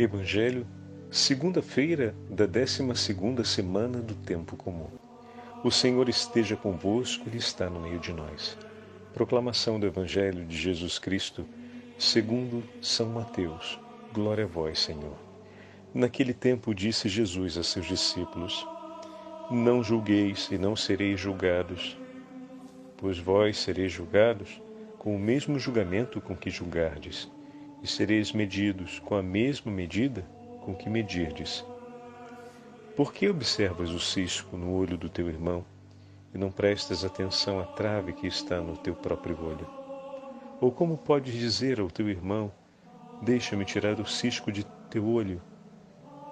Evangelho, segunda-feira da 12 segunda semana do tempo comum. O Senhor esteja convosco, Ele está no meio de nós. Proclamação do Evangelho de Jesus Cristo, segundo São Mateus. Glória a vós, Senhor. Naquele tempo disse Jesus a seus discípulos: Não julgueis e não sereis julgados, pois vós sereis julgados com o mesmo julgamento com que julgardes e sereis medidos com a mesma medida com que medirdes. Por que observas o cisco no olho do teu irmão e não prestas atenção à trave que está no teu próprio olho? Ou como podes dizer ao teu irmão: Deixa-me tirar o cisco de teu olho,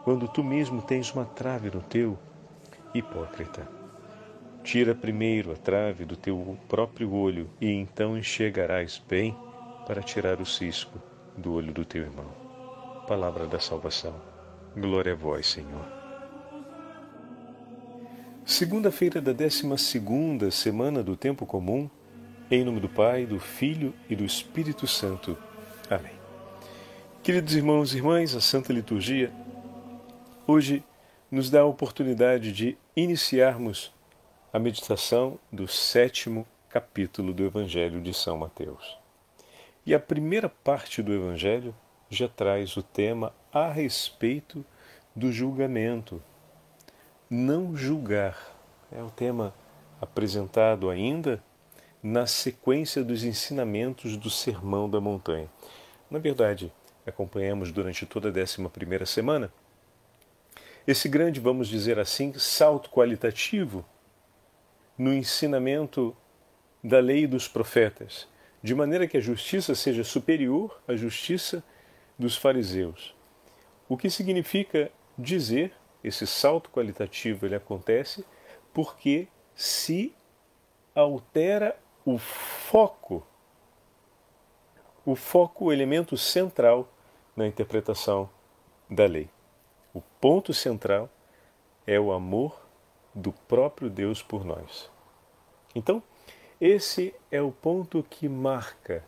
quando tu mesmo tens uma trave no teu? Hipócrita. Tira primeiro a trave do teu próprio olho, e então enxergarás bem para tirar o cisco do olho do teu irmão. Palavra da salvação. Glória a vós, Senhor. Segunda-feira da décima segunda semana do tempo comum, em nome do Pai, do Filho e do Espírito Santo. Amém. Queridos irmãos e irmãs, a Santa Liturgia hoje nos dá a oportunidade de iniciarmos a meditação do sétimo capítulo do Evangelho de São Mateus. E a primeira parte do Evangelho já traz o tema a respeito do julgamento. Não julgar é o tema apresentado ainda na sequência dos ensinamentos do Sermão da Montanha. Na verdade, acompanhamos durante toda a décima primeira semana esse grande, vamos dizer assim, salto qualitativo no ensinamento da lei dos profetas de maneira que a justiça seja superior à justiça dos fariseus. O que significa dizer, esse salto qualitativo ele acontece porque se altera o foco, o foco, o elemento central na interpretação da lei. O ponto central é o amor do próprio Deus por nós. Então, esse é o ponto que marca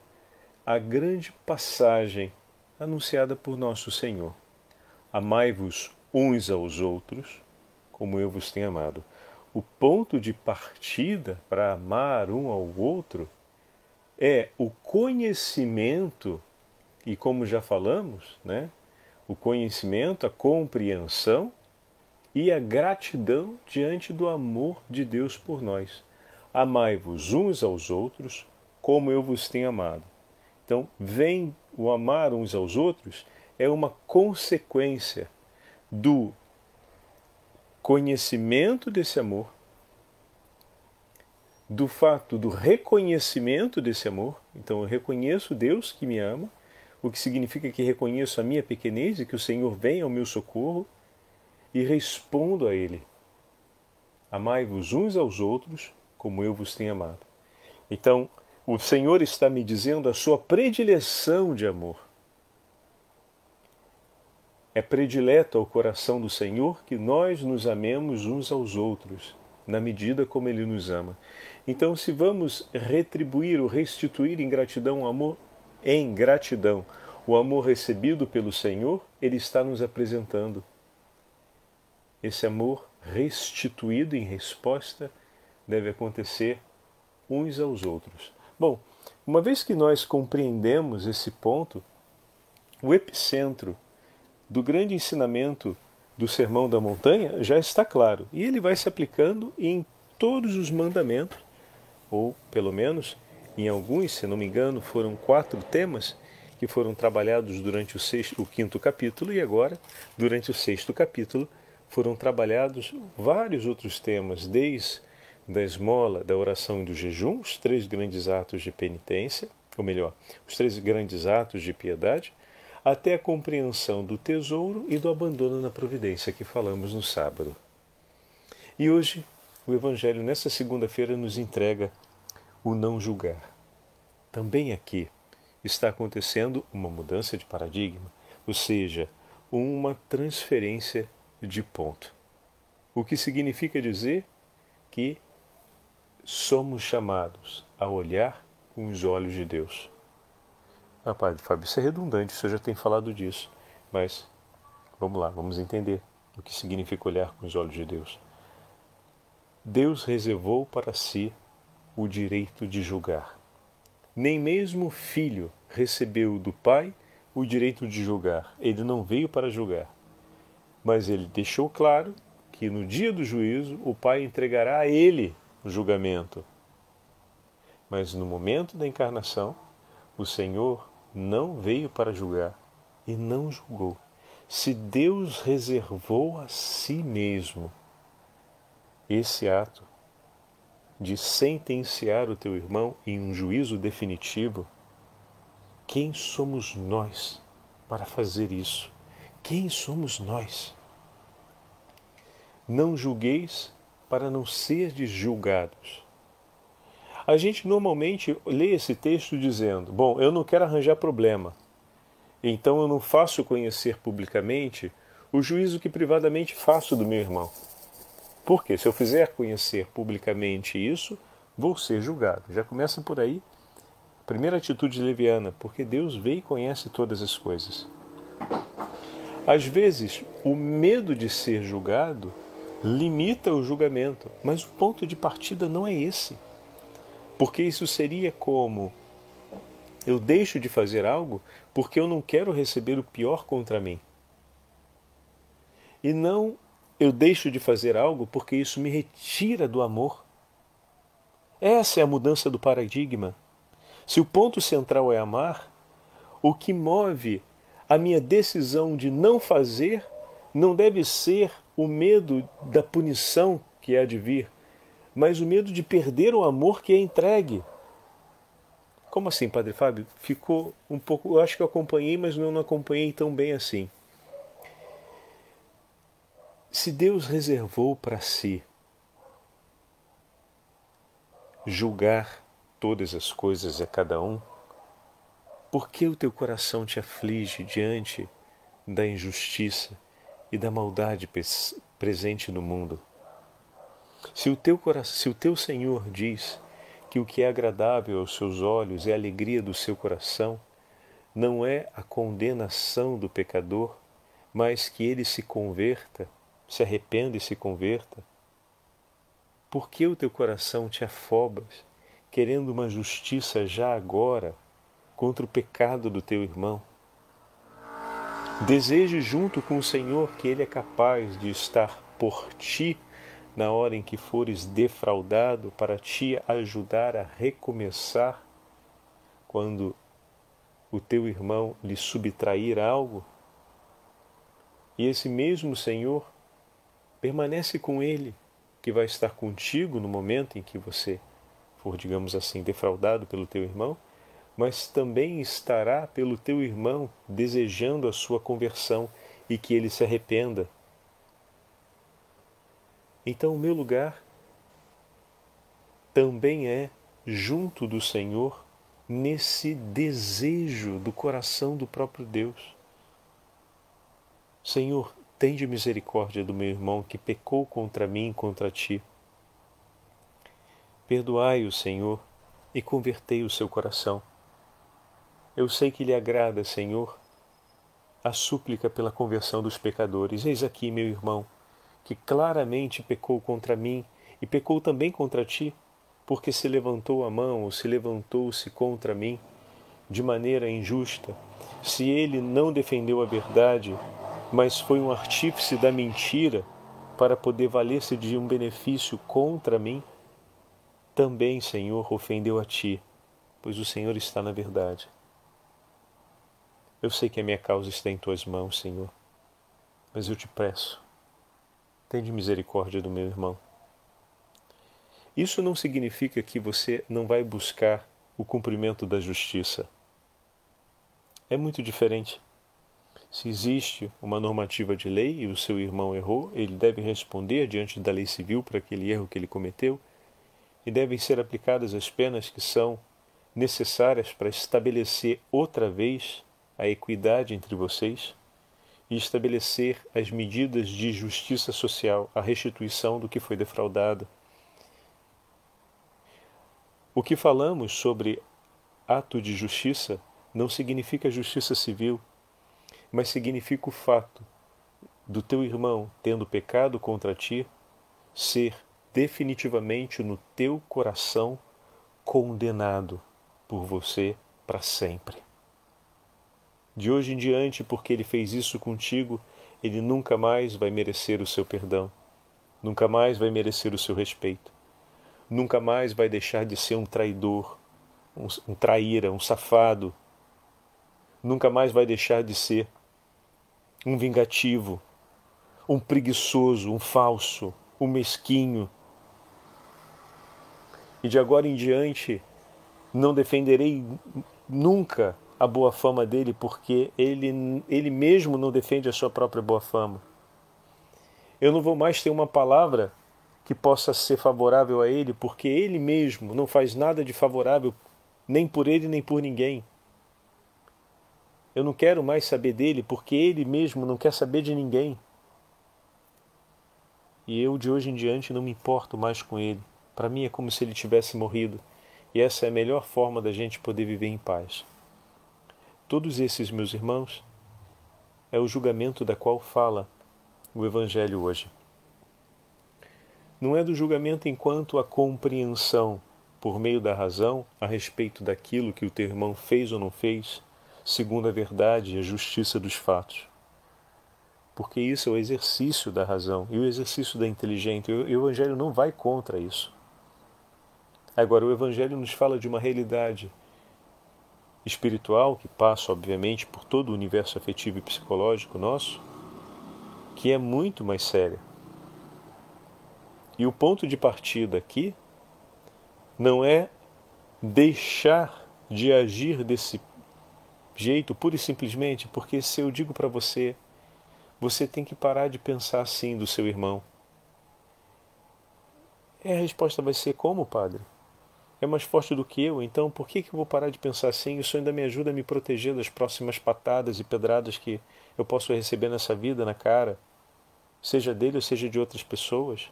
a grande passagem anunciada por nosso Senhor. Amai-vos uns aos outros, como eu vos tenho amado. O ponto de partida para amar um ao outro é o conhecimento, e como já falamos, né? O conhecimento, a compreensão e a gratidão diante do amor de Deus por nós. Amai-vos uns aos outros, como eu vos tenho amado. Então, vem o amar uns aos outros é uma consequência do conhecimento desse amor, do fato do reconhecimento desse amor. Então, eu reconheço Deus que me ama, o que significa que reconheço a minha pequenez e que o Senhor vem ao meu socorro e respondo a Ele. Amai-vos uns aos outros como eu vos tenho amado. Então, o Senhor está me dizendo a sua predileção de amor. É predileto ao coração do Senhor que nós nos amemos uns aos outros, na medida como Ele nos ama. Então, se vamos retribuir ou restituir em gratidão o amor, em gratidão, o amor recebido pelo Senhor, Ele está nos apresentando. Esse amor restituído em resposta deve acontecer uns aos outros. Bom, uma vez que nós compreendemos esse ponto, o epicentro do grande ensinamento do Sermão da Montanha já está claro e ele vai se aplicando em todos os mandamentos, ou pelo menos em alguns, se não me engano, foram quatro temas que foram trabalhados durante o, sexto, o quinto capítulo e agora, durante o sexto capítulo, foram trabalhados vários outros temas, desde da esmola, da oração e do jejum, os três grandes atos de penitência, ou melhor, os três grandes atos de piedade, até a compreensão do tesouro e do abandono na providência que falamos no sábado. E hoje, o Evangelho, nesta segunda-feira, nos entrega o não julgar. Também aqui está acontecendo uma mudança de paradigma, ou seja, uma transferência de ponto. O que significa dizer que somos chamados a olhar com os olhos de Deus. Ah, Padre Fábio, isso é redundante, você já tem falado disso, mas Vamos lá, vamos entender o que significa olhar com os olhos de Deus. Deus reservou para si o direito de julgar. Nem mesmo o filho recebeu do pai o direito de julgar. Ele não veio para julgar. Mas ele deixou claro que no dia do juízo o pai entregará a ele o julgamento. Mas no momento da encarnação, o Senhor não veio para julgar e não julgou. Se Deus reservou a si mesmo esse ato de sentenciar o teu irmão em um juízo definitivo, quem somos nós para fazer isso? Quem somos nós? Não julgueis para não ser julgados. A gente normalmente lê esse texto dizendo: Bom, eu não quero arranjar problema, então eu não faço conhecer publicamente o juízo que privadamente faço do meu irmão. Porque se eu fizer conhecer publicamente isso, vou ser julgado. Já começa por aí. Primeira atitude leviana, porque Deus vê e conhece todas as coisas. Às vezes, o medo de ser julgado limita o julgamento, mas o ponto de partida não é esse. Porque isso seria como eu deixo de fazer algo porque eu não quero receber o pior contra mim. E não eu deixo de fazer algo porque isso me retira do amor. Essa é a mudança do paradigma. Se o ponto central é amar, o que move a minha decisão de não fazer não deve ser o medo da punição que há de vir, mas o medo de perder o amor que é entregue. Como assim, Padre Fábio? Ficou um pouco. Eu acho que eu acompanhei, mas não acompanhei tão bem assim. Se Deus reservou para si julgar todas as coisas a cada um, por que o teu coração te aflige diante da injustiça e da maldade presente no mundo? Se o teu, se o teu Senhor diz que o que é agradável aos seus olhos é a alegria do seu coração, não é a condenação do pecador, mas que ele se converta se arrependa e se converta? Por que o teu coração te afobas, querendo uma justiça já agora contra o pecado do teu irmão? Deseje junto com o Senhor que Ele é capaz de estar por ti na hora em que fores defraudado, para te ajudar a recomeçar quando o teu irmão lhe subtrair algo? E esse mesmo Senhor Permanece com Ele, que vai estar contigo no momento em que você for, digamos assim, defraudado pelo teu irmão, mas também estará pelo teu irmão desejando a sua conversão e que ele se arrependa. Então, o meu lugar também é junto do Senhor nesse desejo do coração do próprio Deus. Senhor, Tende misericórdia do meu irmão que pecou contra mim e contra ti. Perdoai-o, Senhor, e convertei o seu coração. Eu sei que lhe agrada, Senhor, a súplica pela conversão dos pecadores. Eis aqui, meu irmão, que claramente pecou contra mim e pecou também contra ti, porque se levantou a mão ou se levantou-se contra mim de maneira injusta. Se ele não defendeu a verdade, mas foi um artífice da mentira para poder valer-se de um benefício contra mim, também, Senhor, ofendeu a ti, pois o Senhor está na verdade. Eu sei que a minha causa está em tuas mãos, Senhor, mas eu te peço, tende misericórdia do meu irmão. Isso não significa que você não vai buscar o cumprimento da justiça. É muito diferente. Se existe uma normativa de lei e o seu irmão errou, ele deve responder diante da lei civil por aquele erro que ele cometeu e devem ser aplicadas as penas que são necessárias para estabelecer outra vez a equidade entre vocês e estabelecer as medidas de justiça social, a restituição do que foi defraudado. O que falamos sobre ato de justiça não significa justiça civil, mas significa o fato do teu irmão tendo pecado contra ti ser definitivamente no teu coração condenado por você para sempre. De hoje em diante, porque ele fez isso contigo, ele nunca mais vai merecer o seu perdão, nunca mais vai merecer o seu respeito, nunca mais vai deixar de ser um traidor, um, um traíra, um safado, nunca mais vai deixar de ser um vingativo, um preguiçoso, um falso, um mesquinho. E de agora em diante, não defenderei nunca a boa fama dele porque ele, ele mesmo não defende a sua própria boa fama. Eu não vou mais ter uma palavra que possa ser favorável a ele porque ele mesmo não faz nada de favorável nem por ele nem por ninguém. Eu não quero mais saber dele porque ele mesmo não quer saber de ninguém. E eu de hoje em diante não me importo mais com ele. Para mim é como se ele tivesse morrido. E essa é a melhor forma da gente poder viver em paz. Todos esses, meus irmãos, é o julgamento da qual fala o Evangelho hoje. Não é do julgamento enquanto a compreensão por meio da razão a respeito daquilo que o teu irmão fez ou não fez, segundo a verdade e a justiça dos fatos. Porque isso é o exercício da razão e o exercício da inteligência. O Evangelho não vai contra isso. Agora, o Evangelho nos fala de uma realidade espiritual, que passa, obviamente, por todo o universo afetivo e psicológico nosso, que é muito mais séria. E o ponto de partida aqui não é deixar de agir desse jeito, pura e simplesmente, porque se eu digo para você, você tem que parar de pensar assim do seu irmão. E a resposta vai ser como, padre? É mais forte do que eu, então por que, que eu vou parar de pensar assim? Isso ainda me ajuda a me proteger das próximas patadas e pedradas que eu posso receber nessa vida, na cara, seja dele ou seja de outras pessoas.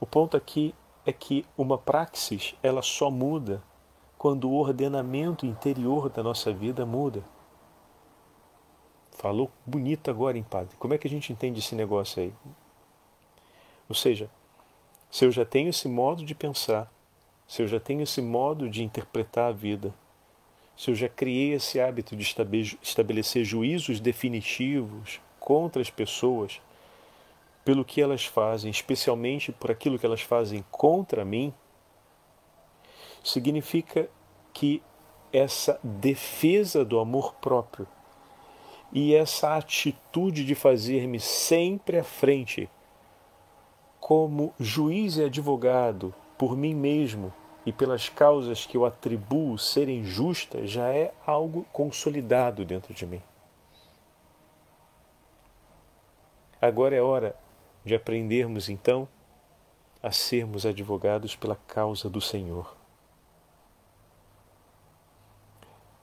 O ponto aqui é que uma praxis, ela só muda quando o ordenamento interior da nossa vida muda. Falou bonito agora, hein, padre? Como é que a gente entende esse negócio aí? Ou seja, se eu já tenho esse modo de pensar, se eu já tenho esse modo de interpretar a vida, se eu já criei esse hábito de estabelecer juízos definitivos contra as pessoas pelo que elas fazem, especialmente por aquilo que elas fazem contra mim, significa que essa defesa do amor próprio e essa atitude de fazer-me sempre à frente como juiz e advogado por mim mesmo e pelas causas que eu atribuo serem justas, já é algo consolidado dentro de mim. Agora é hora de aprendermos então a sermos advogados pela causa do Senhor.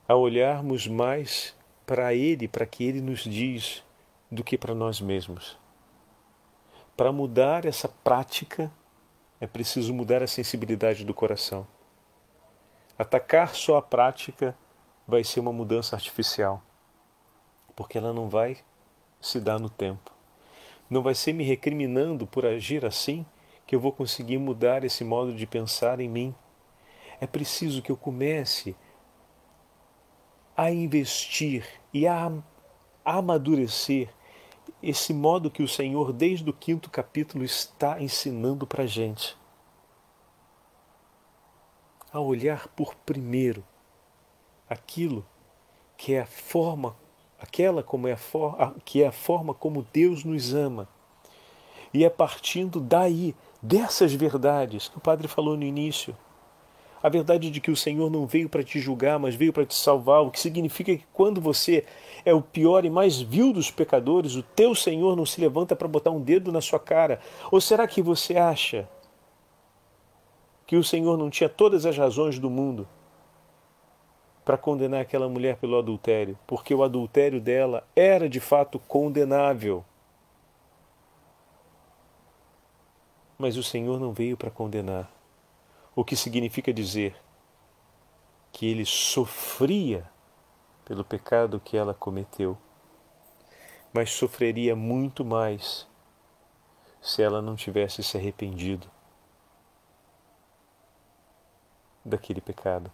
A olharmos mais para Ele, para que Ele nos diz, do que para nós mesmos. Para mudar essa prática, é preciso mudar a sensibilidade do coração. Atacar só a prática vai ser uma mudança artificial, porque ela não vai se dar no tempo. Não vai ser me recriminando por agir assim que eu vou conseguir mudar esse modo de pensar em mim. É preciso que eu comece a investir e a amadurecer esse modo que o Senhor, desde o quinto capítulo, está ensinando para a gente. A olhar por primeiro aquilo que é a forma, aquela como é a forma, que é a forma como Deus nos ama. E é partindo daí, dessas verdades que o Padre falou no início, a verdade de que o Senhor não veio para te julgar, mas veio para te salvar, o que significa que quando você é o pior e mais vil dos pecadores, o teu Senhor não se levanta para botar um dedo na sua cara. Ou será que você acha que o Senhor não tinha todas as razões do mundo para condenar aquela mulher pelo adultério, porque o adultério dela era de fato condenável? Mas o Senhor não veio para condenar o que significa dizer que ele sofria pelo pecado que ela cometeu. mas sofreria muito mais se ela não tivesse se arrependido daquele pecado.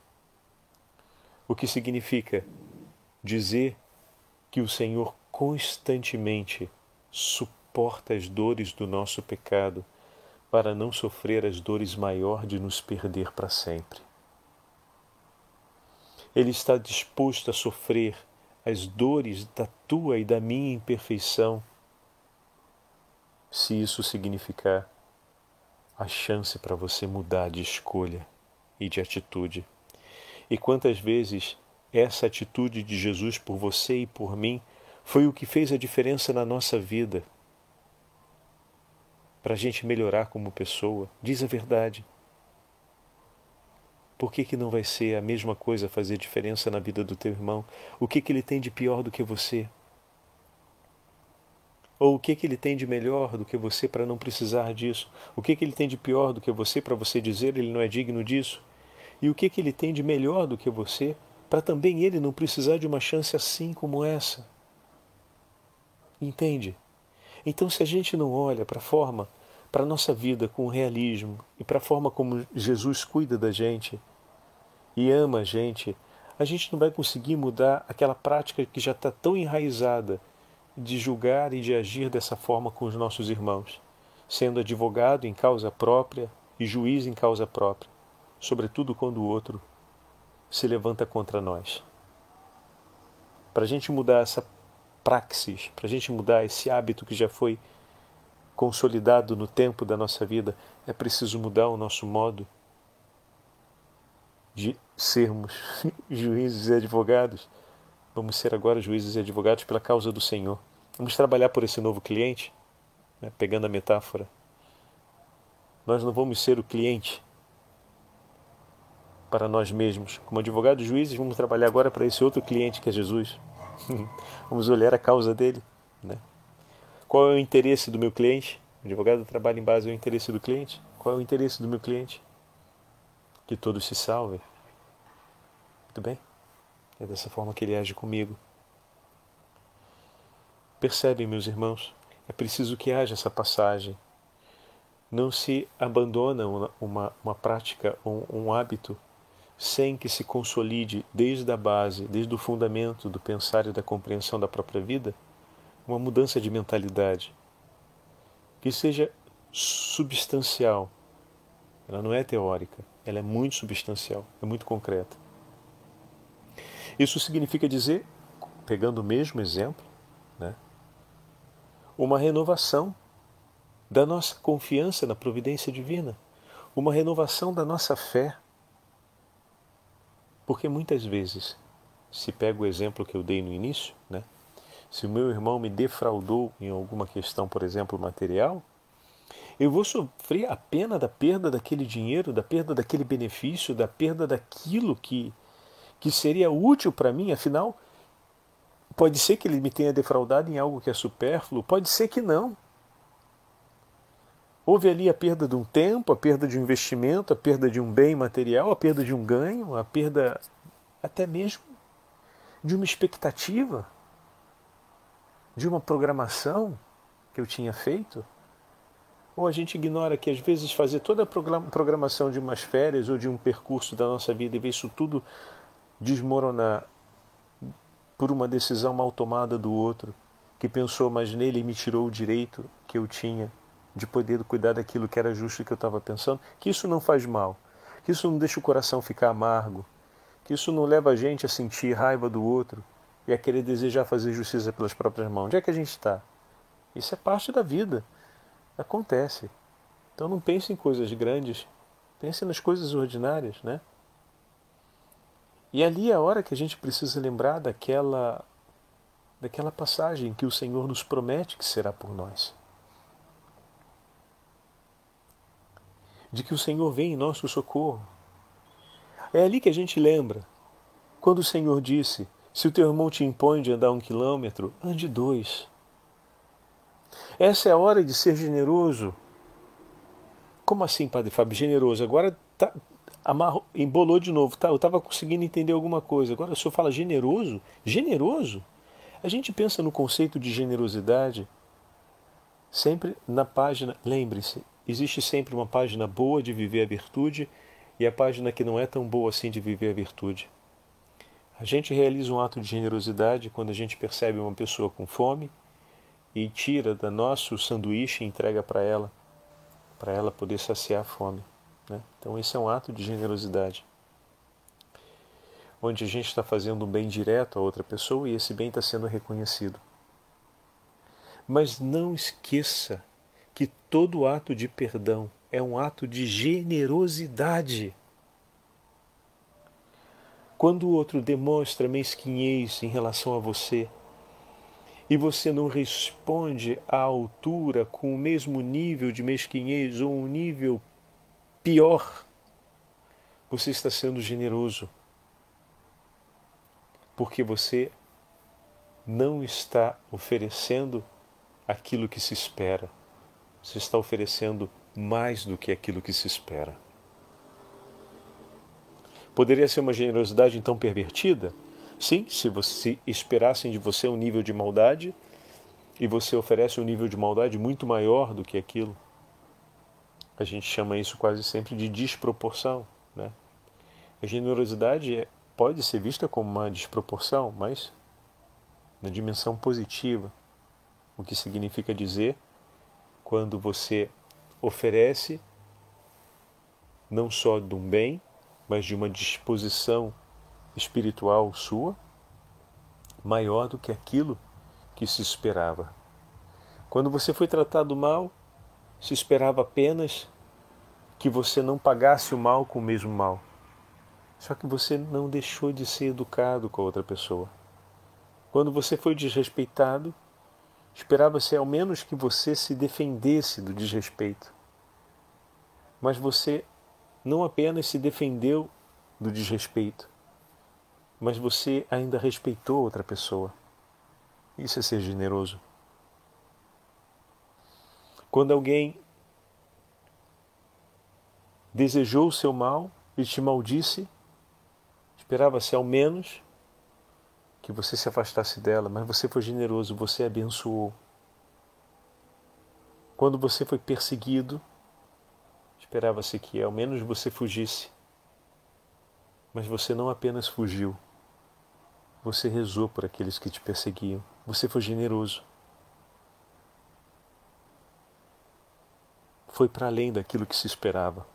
O que significa dizer que o Senhor constantemente suporta as dores do nosso pecado para não sofrer as dores maior de nos perder para sempre. Ele está disposto a sofrer as dores da tua e da minha imperfeição, se isso significar a chance para você mudar de escolha e de atitude. E quantas vezes essa atitude de Jesus por você e por mim foi o que fez a diferença na nossa vida. Para a gente melhorar como pessoa, diz a verdade. Por que, que não vai ser a mesma coisa fazer diferença na vida do teu irmão? O que, que ele tem de pior do que você? Ou o que, que ele tem de melhor do que você para não precisar disso? O que, que ele tem de pior do que você para você dizer ele não é digno disso? E o que, que ele tem de melhor do que você para também ele não precisar de uma chance assim como essa? Entende? Então, se a gente não olha para a forma, para a nossa vida com realismo e para a forma como Jesus cuida da gente, e ama a gente, a gente não vai conseguir mudar aquela prática que já está tão enraizada de julgar e de agir dessa forma com os nossos irmãos, sendo advogado em causa própria e juiz em causa própria, sobretudo quando o outro se levanta contra nós. Para a gente mudar essa praxis, para a gente mudar esse hábito que já foi consolidado no tempo da nossa vida, é preciso mudar o nosso modo de sermos juízes e advogados, vamos ser agora juízes e advogados pela causa do Senhor. Vamos trabalhar por esse novo cliente, né, pegando a metáfora. Nós não vamos ser o cliente para nós mesmos. Como advogados juízes, vamos trabalhar agora para esse outro cliente que é Jesus. vamos olhar a causa dele. Né? Qual é o interesse do meu cliente? O advogado trabalha em base ao interesse do cliente. Qual é o interesse do meu cliente? que todos se salvem. Muito bem? É dessa forma que ele age comigo. Percebem, meus irmãos? É preciso que haja essa passagem. Não se abandona uma, uma, prática, um, um hábito, sem que se consolide desde a base, desde o fundamento do pensar e da compreensão da própria vida, uma mudança de mentalidade que seja substancial. Ela não é teórica, ela é muito substancial, é muito concreta. Isso significa dizer, pegando o mesmo exemplo, né, uma renovação da nossa confiança na providência divina, uma renovação da nossa fé. Porque muitas vezes, se pega o exemplo que eu dei no início, né, se o meu irmão me defraudou em alguma questão, por exemplo, material, eu vou sofrer a pena da perda daquele dinheiro, da perda daquele benefício, da perda daquilo que, que seria útil para mim, afinal, pode ser que ele me tenha defraudado em algo que é supérfluo, pode ser que não. Houve ali a perda de um tempo, a perda de um investimento, a perda de um bem material, a perda de um ganho, a perda até mesmo de uma expectativa, de uma programação que eu tinha feito. Ou a gente ignora que às vezes fazer toda a programação de umas férias ou de um percurso da nossa vida e ver isso tudo desmoronar por uma decisão mal tomada do outro, que pensou mais nele e me tirou o direito que eu tinha de poder cuidar daquilo que era justo que eu estava pensando, que isso não faz mal, que isso não deixa o coração ficar amargo, que isso não leva a gente a sentir raiva do outro e a querer desejar fazer justiça pelas próprias mãos. Onde é que a gente está? Isso é parte da vida. Acontece. Então não pense em coisas grandes, pense nas coisas ordinárias, né? E ali é a hora que a gente precisa lembrar daquela daquela passagem que o Senhor nos promete que será por nós. De que o Senhor vem em nosso socorro. É ali que a gente lembra. Quando o Senhor disse: Se o teu irmão te impõe de andar um quilômetro, ande dois. Essa é a hora de ser generoso. Como assim, Padre Fábio? Generoso. Agora tá, amarro, embolou de novo. Tá, eu estava conseguindo entender alguma coisa. Agora o senhor fala generoso? Generoso? A gente pensa no conceito de generosidade sempre na página, lembre-se, existe sempre uma página boa de viver a virtude e a página que não é tão boa assim de viver a virtude. A gente realiza um ato de generosidade quando a gente percebe uma pessoa com fome e tira da nosso sanduíche e entrega para ela, para ela poder saciar a fome. Né? Então, esse é um ato de generosidade onde a gente está fazendo um bem direto a outra pessoa e esse bem está sendo reconhecido. Mas não esqueça que todo ato de perdão é um ato de generosidade. Quando o outro demonstra mesquinhez em relação a você e você não responde à altura com o mesmo nível de mesquinhez ou um nível pior, você está sendo generoso porque você não está oferecendo aquilo que se espera. Você está oferecendo mais do que aquilo que se espera. Poderia ser uma generosidade então pervertida? Sim, se você esperassem de você um nível de maldade e você oferece um nível de maldade muito maior do que aquilo. A gente chama isso quase sempre de desproporção. Né? A generosidade é pode ser vista como uma desproporção, mas na dimensão positiva, o que significa dizer quando você oferece não só de um bem, mas de uma disposição espiritual sua maior do que aquilo que se esperava. Quando você foi tratado mal, se esperava apenas que você não pagasse o mal com o mesmo mal. Só que você não deixou de ser educado com a outra pessoa. Quando você foi desrespeitado, esperava-se ao menos que você se defendesse do desrespeito. Mas você não apenas se defendeu do desrespeito, mas você ainda respeitou outra pessoa. Isso é ser generoso. Quando alguém desejou o seu mal e te maldisse, Esperava-se ao menos que você se afastasse dela, mas você foi generoso, você abençoou. Quando você foi perseguido, esperava-se que ao menos você fugisse. Mas você não apenas fugiu, você rezou por aqueles que te perseguiam. Você foi generoso. Foi para além daquilo que se esperava.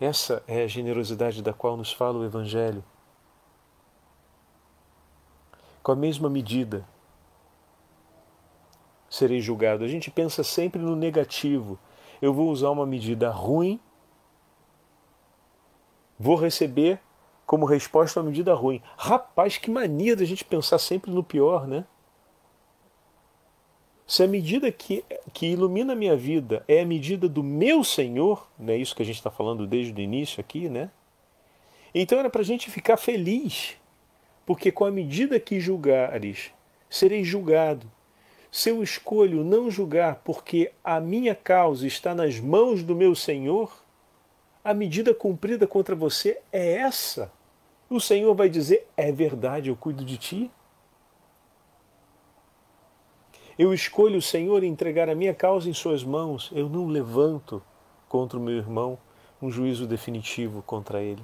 Essa é a generosidade da qual nos fala o Evangelho. Com a mesma medida, serei julgado. A gente pensa sempre no negativo. Eu vou usar uma medida ruim, vou receber como resposta uma medida ruim. Rapaz, que mania da gente pensar sempre no pior, né? Se a medida que, que ilumina a minha vida é a medida do meu Senhor, não é isso que a gente está falando desde o início aqui, né? Então era para a gente ficar feliz, porque com a medida que julgares, serei julgado. Se eu escolho não julgar porque a minha causa está nas mãos do meu Senhor, a medida cumprida contra você é essa. O Senhor vai dizer: é verdade, eu cuido de ti. Eu escolho o Senhor entregar a minha causa em Suas mãos. Eu não levanto contra o meu irmão um juízo definitivo contra ele.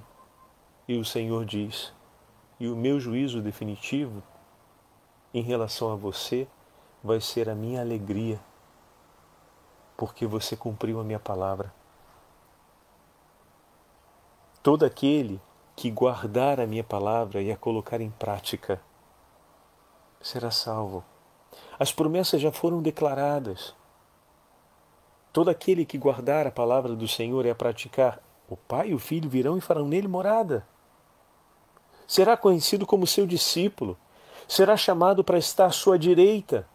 E o Senhor diz: e o meu juízo definitivo em relação a você vai ser a minha alegria, porque você cumpriu a minha palavra. Todo aquele que guardar a minha palavra e a colocar em prática será salvo. As promessas já foram declaradas. Todo aquele que guardar a palavra do Senhor e a praticar, o Pai e o Filho virão e farão nele morada. Será conhecido como seu discípulo, será chamado para estar à sua direita.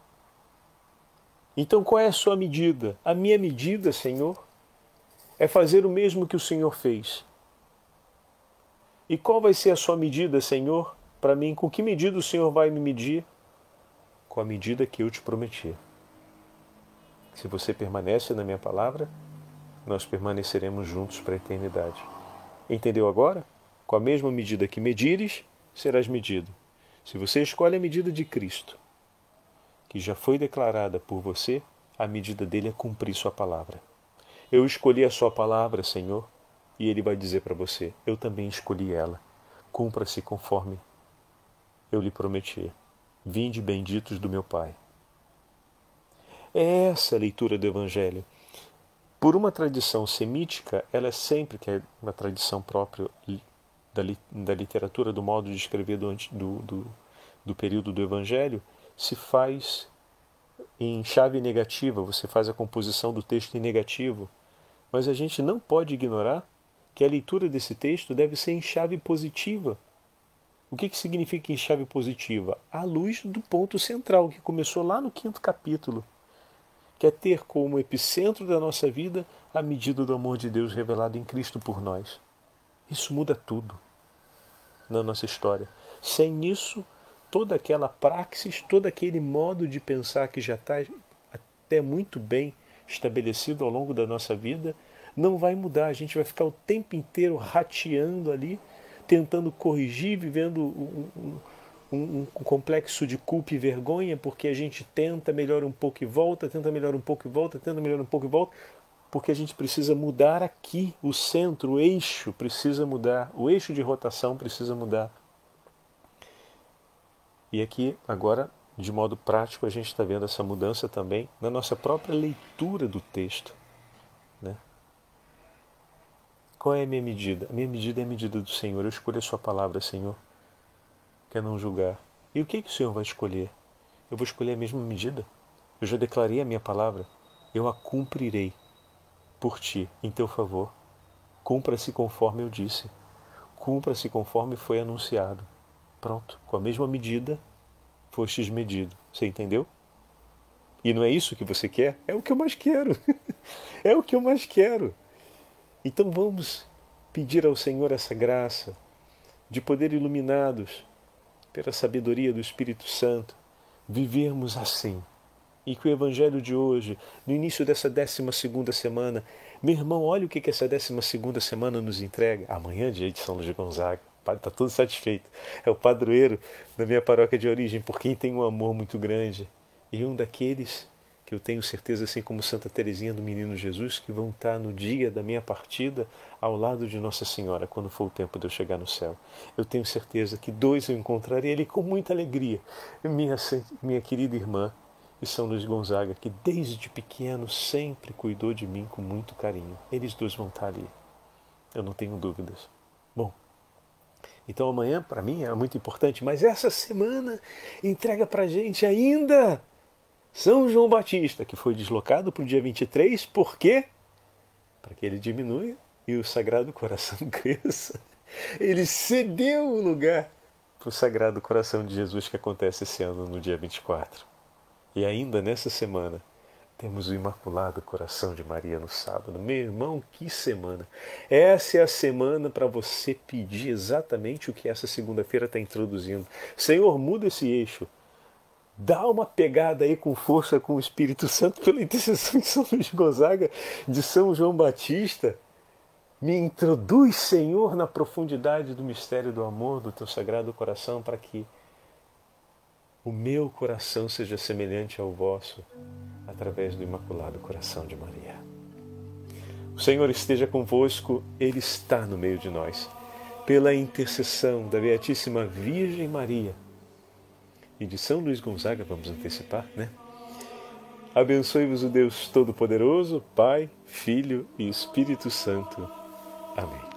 Então qual é a sua medida? A minha medida, Senhor, é fazer o mesmo que o Senhor fez. E qual vai ser a sua medida, Senhor, para mim? Com que medida o Senhor vai me medir? com a medida que eu te prometi. Se você permanece na minha palavra, nós permaneceremos juntos para a eternidade. Entendeu agora? Com a mesma medida que medires, serás medido. Se você escolhe a medida de Cristo, que já foi declarada por você, a medida dele é cumprir sua palavra. Eu escolhi a sua palavra, Senhor, e ele vai dizer para você: Eu também escolhi ela. Cumpra-se conforme eu lhe prometi. Vinde benditos do meu Pai. É essa a leitura do Evangelho. Por uma tradição semítica, ela é sempre, que é uma tradição própria da, da literatura, do modo de escrever do, do, do, do período do Evangelho, se faz em chave negativa, você faz a composição do texto em negativo. Mas a gente não pode ignorar que a leitura desse texto deve ser em chave positiva. O que, que significa em chave positiva? À luz do ponto central, que começou lá no quinto capítulo que é ter como epicentro da nossa vida a medida do amor de Deus revelado em Cristo por nós. Isso muda tudo na nossa história. Sem isso, toda aquela praxis, todo aquele modo de pensar que já está até muito bem estabelecido ao longo da nossa vida, não vai mudar. A gente vai ficar o tempo inteiro rateando ali, tentando corrigir, vivendo um, um, um, complexo de culpa e vergonha, porque a gente tenta, melhora um pouco e volta, tenta melhorar um pouco e volta, tenta melhorar um pouco e volta, porque a gente precisa mudar aqui, o centro, o eixo precisa mudar, o eixo de rotação precisa mudar. E aqui, agora, de modo prático, a gente está vendo essa mudança também na nossa própria leitura do texto. Né? Qual é a minha medida? A minha medida é a medida do Senhor. Eu escolho a Sua palavra, Senhor quer não julgar. E o que, que o Senhor vai escolher? Eu vou escolher a mesma medida? Eu já declarei a minha palavra. Eu a cumprirei por ti, em teu favor. Cumpra-se conforme eu disse. Cumpra-se conforme foi anunciado. Pronto, com a mesma medida, fostes medido. Você entendeu? E não é isso que você quer? É o que eu mais quero. é o que eu mais quero. Então vamos pedir ao Senhor essa graça de poder iluminados pela sabedoria do Espírito Santo, vivermos assim. E que o Evangelho de hoje, no início dessa décima segunda semana, meu irmão, olha o que, essa décima segunda semana nos entrega. Amanhã, dia de São Luís Gonzaga. O padre está todo satisfeito. É o padroeiro da minha paróquia de origem, por quem tem um amor muito grande. E um daqueles que eu tenho certeza, assim como Santa Teresinha do Menino Jesus, que vão estar no dia da minha partida ao lado de Nossa Senhora, quando for o tempo de eu chegar no céu. Eu tenho certeza que dois eu encontrarei ali com muita alegria. Minha, minha querida irmã e São Luís Gonzaga, que desde pequeno sempre cuidou de mim com muito carinho. Eles dois vão estar ali. Eu não tenho dúvidas. Bom, então amanhã para mim é muito importante, mas essa semana entrega para gente ainda são João Batista, que foi deslocado para o dia 23, por quê? Para que ele diminua e o Sagrado Coração cresça. Ele cedeu o lugar para o Sagrado Coração de Jesus que acontece esse ano no dia 24. E ainda nessa semana temos o Imaculado Coração de Maria no sábado. Meu irmão, que semana! Essa é a semana para você pedir exatamente o que essa segunda-feira está introduzindo. Senhor, muda esse eixo dá uma pegada aí com força com o Espírito Santo pela intercessão de São Luís Gonzaga, de São João Batista. Me introduz, Senhor, na profundidade do mistério do amor do teu sagrado coração, para que o meu coração seja semelhante ao vosso, através do Imaculado Coração de Maria. O Senhor esteja convosco, Ele está no meio de nós. Pela intercessão da Beatíssima Virgem Maria, e de São Luís Gonzaga, vamos antecipar, né? Abençoe-vos o Deus Todo-Poderoso, Pai, Filho e Espírito Santo. Amém.